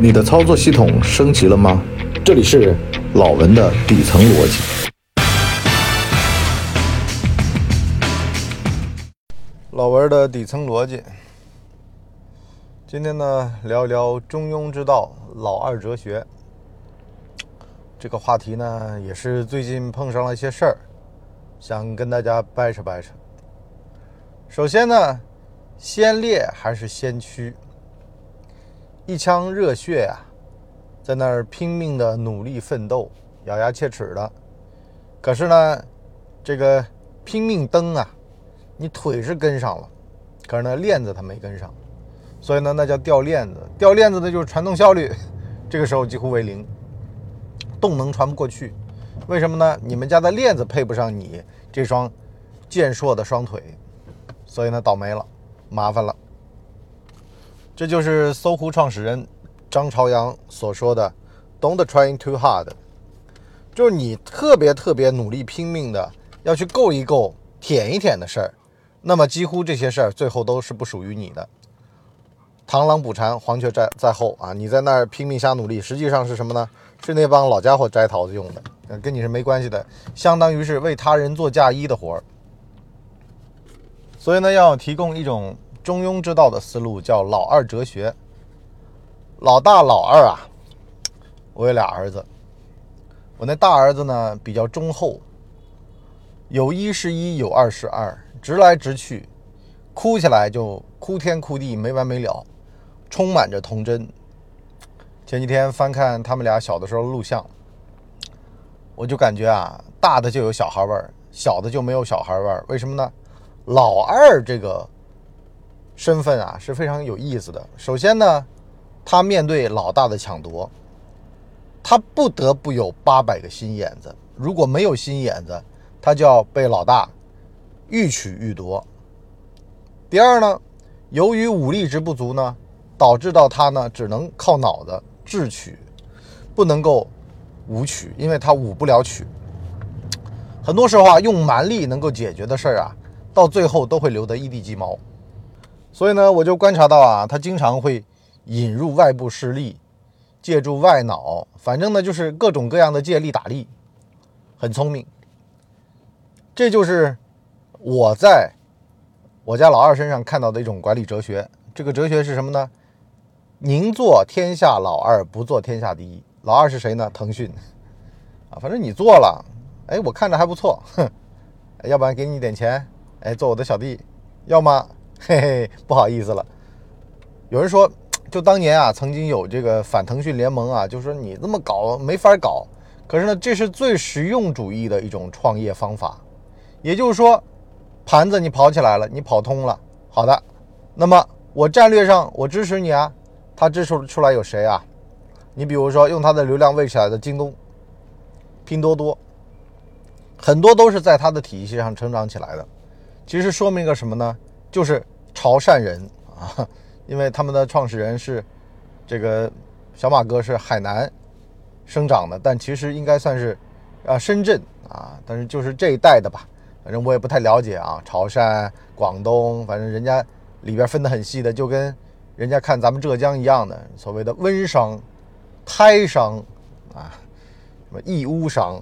你的操作系统升级了吗？这里是老文的底层逻辑。老文的底层逻辑，今天呢聊一聊中庸之道、老二哲学。这个话题呢也是最近碰上了一些事儿，想跟大家掰扯掰扯。首先呢，先烈还是先驱？一腔热血呀，在那儿拼命的努力奋斗，咬牙切齿的。可是呢，这个拼命蹬啊，你腿是跟上了，可是呢链子它没跟上，所以呢那叫掉链子。掉链子的就是传动效率，这个时候几乎为零，动能传不过去。为什么呢？你们家的链子配不上你这双健硕的双腿，所以呢倒霉了，麻烦了。这就是搜狐创始人张朝阳所说的 “Don't try too hard”，就是你特别特别努力拼命的要去够一够、舔一舔的事儿，那么几乎这些事儿最后都是不属于你的。螳螂捕蝉，黄雀在在后啊！你在那儿拼命瞎努力，实际上是什么呢？是那帮老家伙摘桃子用的，跟你是没关系的，相当于是为他人做嫁衣的活儿。所以呢，要提供一种。中庸之道的思路叫老二哲学。老大、老二啊，我有俩儿子。我那大儿子呢比较忠厚，有一是一，有二是二，直来直去，哭起来就哭天哭地没完没了，充满着童真。前几天翻看他们俩小的时候录像，我就感觉啊，大的就有小孩味儿，小的就没有小孩味儿。为什么呢？老二这个。身份啊是非常有意思的。首先呢，他面对老大的抢夺，他不得不有八百个心眼子。如果没有心眼子，他就要被老大欲取欲夺。第二呢，由于武力值不足呢，导致到他呢只能靠脑子智取，不能够武取，因为他武不了取。很多时候啊，用蛮力能够解决的事儿啊，到最后都会留得一地鸡毛。所以呢，我就观察到啊，他经常会引入外部势力，借助外脑，反正呢就是各种各样的借力打力，很聪明。这就是我在我家老二身上看到的一种管理哲学。这个哲学是什么呢？宁做天下老二，不做天下第一。老二是谁呢？腾讯啊，反正你做了，哎，我看着还不错，哼，要不然给你点钱，哎，做我的小弟，要么。嘿嘿，不好意思了。有人说，就当年啊，曾经有这个反腾讯联盟啊，就说你这么搞没法搞。可是呢，这是最实用主义的一种创业方法。也就是说，盘子你跑起来了，你跑通了，好的。那么我战略上我支持你啊。他支持出来有谁啊？你比如说用他的流量喂起来的京东、拼多多，很多都是在他的体系上成长起来的。其实说明个什么呢？就是潮汕人啊，因为他们的创始人是这个小马哥是海南生长的，但其实应该算是啊深圳啊，但是就是这一代的吧，反正我也不太了解啊。潮汕、广东，反正人家里边分得很细的，就跟人家看咱们浙江一样的，所谓的温商、胎商啊，什么义乌商，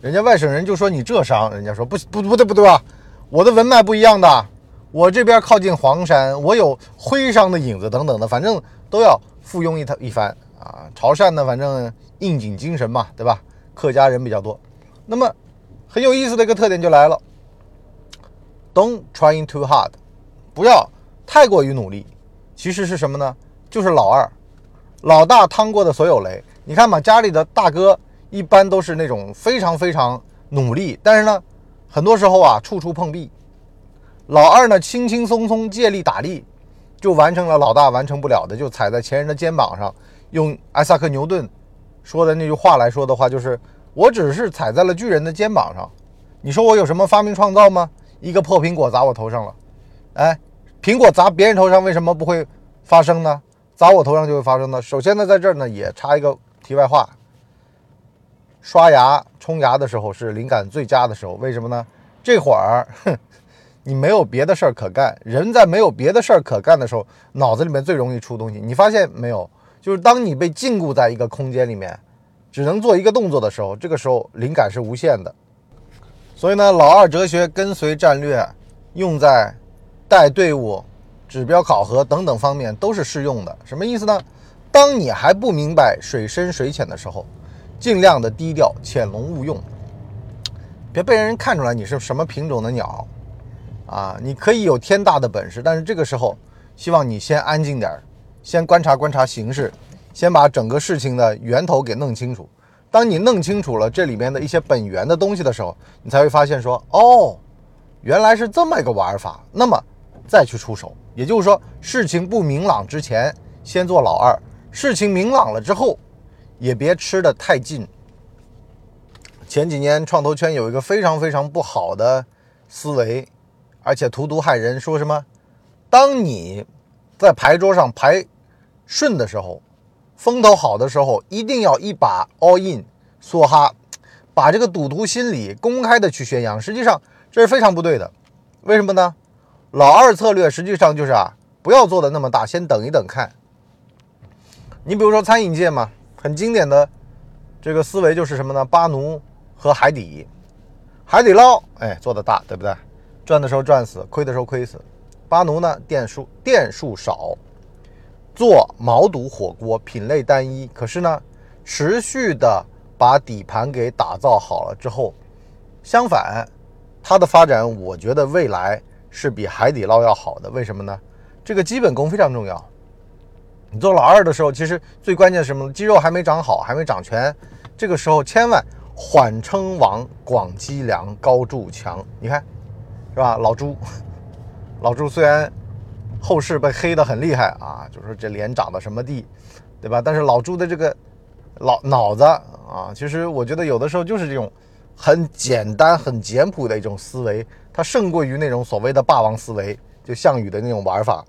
人家外省人就说你浙商，人家说不不不对不对吧，我的文脉不一样的。我这边靠近黄山，我有徽商的影子等等的，反正都要附庸一套一番啊。潮汕呢，反正应景精神嘛，对吧？客家人比较多。那么很有意思的一个特点就来了，Don't trying too hard，不要太过于努力。其实是什么呢？就是老二、老大趟过的所有雷。你看嘛，家里的大哥一般都是那种非常非常努力，但是呢，很多时候啊，处处碰壁。老二呢，轻轻松松借力打力，就完成了老大完成不了的，就踩在前人的肩膀上。用艾萨克·牛顿说的那句话来说的话，就是我只是踩在了巨人的肩膀上。你说我有什么发明创造吗？一个破苹果砸我头上了，哎，苹果砸别人头上为什么不会发生呢？砸我头上就会发生呢？首先呢，在这儿呢也插一个题外话：刷牙、冲牙的时候是灵感最佳的时候，为什么呢？这会儿，哼。你没有别的事儿可干，人在没有别的事儿可干的时候，脑子里面最容易出东西。你发现没有？就是当你被禁锢在一个空间里面，只能做一个动作的时候，这个时候灵感是无限的。所以呢，老二哲学跟随战略用在带队伍、指标考核等等方面都是适用的。什么意思呢？当你还不明白水深水浅的时候，尽量的低调，潜龙勿用，别被人看出来你是什么品种的鸟啊！你可以有天大的本事，但是这个时候，希望你先安静点儿，先观察观察形势，先把整个事情的源头给弄清楚。当你弄清楚了这里面的一些本源的东西的时候，你才会发现说，哦，原来是这么一个玩法。那么再去出手，也就是说，事情不明朗之前先做老二，事情明朗了之后，也别吃得太近。前几年创投圈有一个非常非常不好的思维，而且荼毒害人，说什么，当你在牌桌上牌顺的时候。风头好的时候，一定要一把 all in，梭哈，把这个赌徒心理公开的去宣扬。实际上这是非常不对的。为什么呢？老二策略实际上就是啊，不要做的那么大，先等一等看。你比如说餐饮界嘛，很经典的这个思维就是什么呢？巴奴和海底，海底捞，哎，做的大，对不对？赚的时候赚死，亏的时候亏死。巴奴呢，店数店数少。做毛肚火锅品类单一，可是呢，持续的把底盘给打造好了之后，相反，它的发展我觉得未来是比海底捞要好的。为什么呢？这个基本功非常重要。你做老二的时候，其实最关键是什么？肌肉还没长好，还没长全，这个时候千万缓称王，广积粮，高筑墙。你看，是吧？老朱，老朱虽然。后世被黑的很厉害啊，就说这脸长得什么地，对吧？但是老朱的这个老脑子啊，其实我觉得有的时候就是这种很简单、很简朴的一种思维，它胜过于那种所谓的霸王思维，就项羽的那种玩法。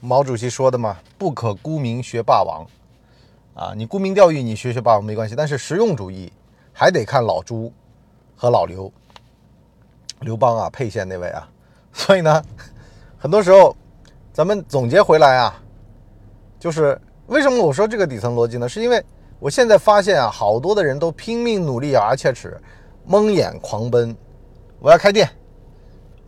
毛主席说的嘛，不可沽名学霸王啊，你沽名钓誉，你学学霸王没关系，但是实用主义还得看老朱和老刘，刘邦啊，沛县那位啊。所以呢，很多时候。咱们总结回来啊，就是为什么我说这个底层逻辑呢？是因为我现在发现啊，好多的人都拼命努力，咬牙切齿，蒙眼狂奔，我要开店。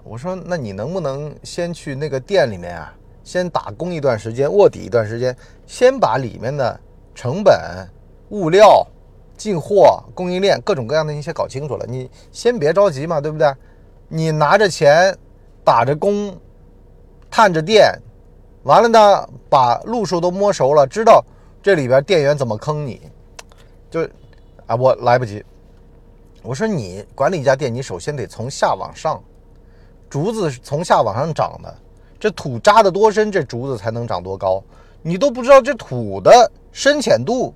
我说，那你能不能先去那个店里面啊，先打工一段时间，卧底一段时间，先把里面的成本、物料、进货、供应链各种各样的一些搞清楚了。你先别着急嘛，对不对？你拿着钱，打着工。探着店，完了呢，把路数都摸熟了，知道这里边店员怎么坑你，就啊，我来不及。我说你管理一家店，你首先得从下往上，竹子是从下往上长的，这土扎的多深，这竹子才能长多高。你都不知道这土的深浅度，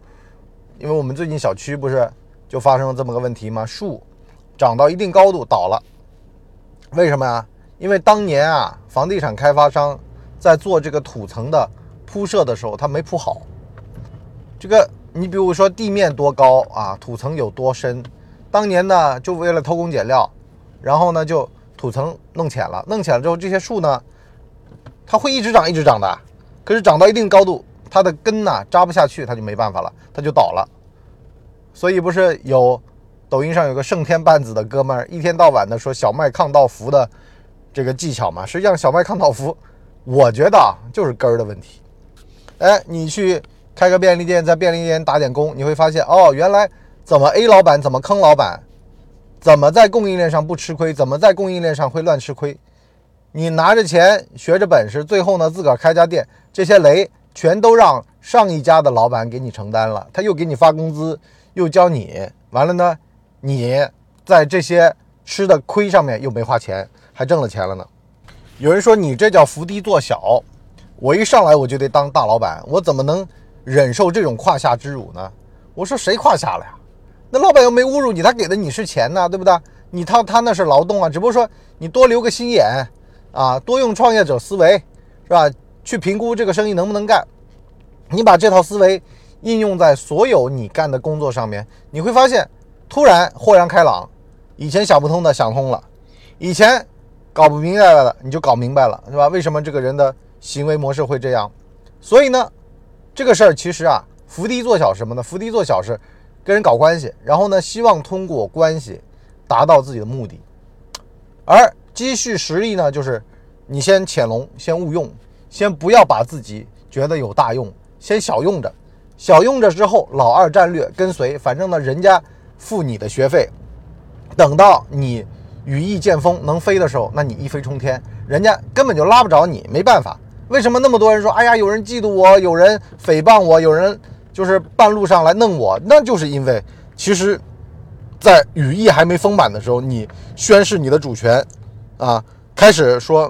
因为我们最近小区不是就发生了这么个问题吗？树长到一定高度倒了，为什么呀？因为当年啊，房地产开发商在做这个土层的铺设的时候，他没铺好。这个你比如说地面多高啊，土层有多深，当年呢就为了偷工减料，然后呢就土层弄浅了，弄浅了之后，这些树呢，它会一直长一直长的，可是长到一定高度，它的根呢扎不下去，它就没办法了，它就倒了。所以不是有抖音上有个胜天半子的哥们儿，一天到晚的说小麦抗倒伏的。这个技巧嘛，实际上小麦抗倒伏，我觉得啊就是根儿的问题。哎，你去开个便利店，在便利店打点工，你会发现哦，原来怎么 A 老板怎么坑老板，怎么在供应链上不吃亏，怎么在供应链上会乱吃亏。你拿着钱学着本事，最后呢自个儿开家店，这些雷全都让上一家的老板给你承担了，他又给你发工资，又教你，完了呢，你在这些吃的亏上面又没花钱。还挣了钱了呢。有人说你这叫伏低做小，我一上来我就得当大老板，我怎么能忍受这种胯下之辱呢？我说谁胯下了呀？那老板又没侮辱你，他给的你是钱呢，对不对？你他他那是劳动啊，只不过说你多留个心眼啊，多用创业者思维，是吧？去评估这个生意能不能干。你把这套思维应用在所有你干的工作上面，你会发现突然豁然开朗，以前想不通的想通了，以前。搞不明白的，你就搞明白了，是吧？为什么这个人的行为模式会这样？所以呢，这个事儿其实啊，伏低做小什么呢？伏低做小是跟人搞关系，然后呢，希望通过关系达到自己的目的。而积蓄实力呢，就是你先潜龙，先勿用，先不要把自己觉得有大用，先小用着，小用着之后，老二战略跟随，反正呢，人家付你的学费，等到你羽翼渐丰能飞的时候，那你一飞冲天，人家根本就拉不着你，没办法。为什么那么多人说，哎呀，有人嫉妒我，有人诽谤我，有人就是半路上来弄我？那就是因为其实。在羽翼还没丰满的时候，你宣誓你的主权，啊，开始说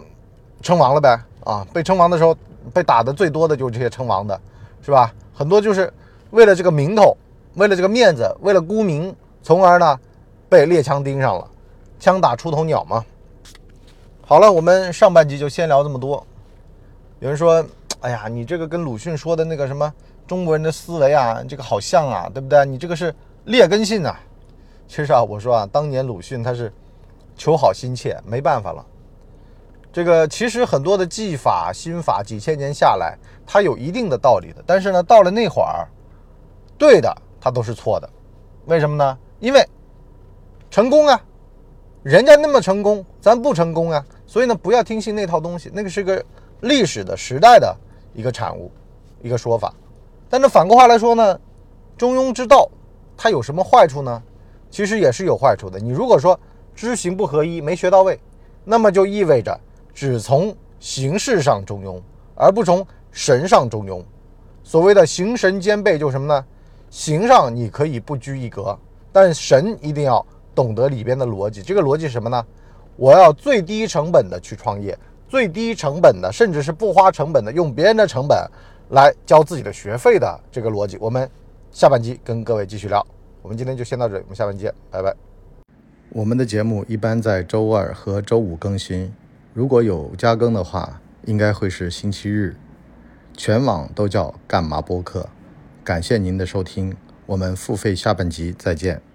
称王了呗，啊，被称王的时候，被打的最多的就是这些称王的，是吧？很多就是为了这个名头，为了这个面子，为了沽名，从而呢被猎枪盯上了，枪打出头鸟嘛。好了，我们上半集就先聊这么多。有人说，哎呀，你这个跟鲁迅说的那个什么中国人的思维啊，这个好像啊，对不对？你这个是劣根性啊。其实啊，我说啊，当年鲁迅他是求好心切，没办法了。这个其实很多的技法、心法，几千年下来，它有一定的道理的。但是呢，到了那会儿，对的它都是错的。为什么呢？因为成功啊，人家那么成功，咱不成功啊。所以呢，不要听信那套东西，那个是个历史的时代的一个产物，一个说法。但是反过话来说呢，中庸之道它有什么坏处呢？其实也是有坏处的。你如果说知行不合一，没学到位，那么就意味着只从形式上中庸，而不从神上中庸。所谓的形神兼备，就是什么呢？形上你可以不拘一格，但神一定要懂得里边的逻辑。这个逻辑是什么呢？我要最低成本的去创业，最低成本的，甚至是不花成本的，用别人的成本来交自己的学费的这个逻辑。我们下半集跟各位继续聊。我们今天就先到这里，我们下半期见，拜拜。我们的节目一般在周二和周五更新，如果有加更的话，应该会是星期日。全网都叫干嘛播客。感谢您的收听，我们付费下半集再见。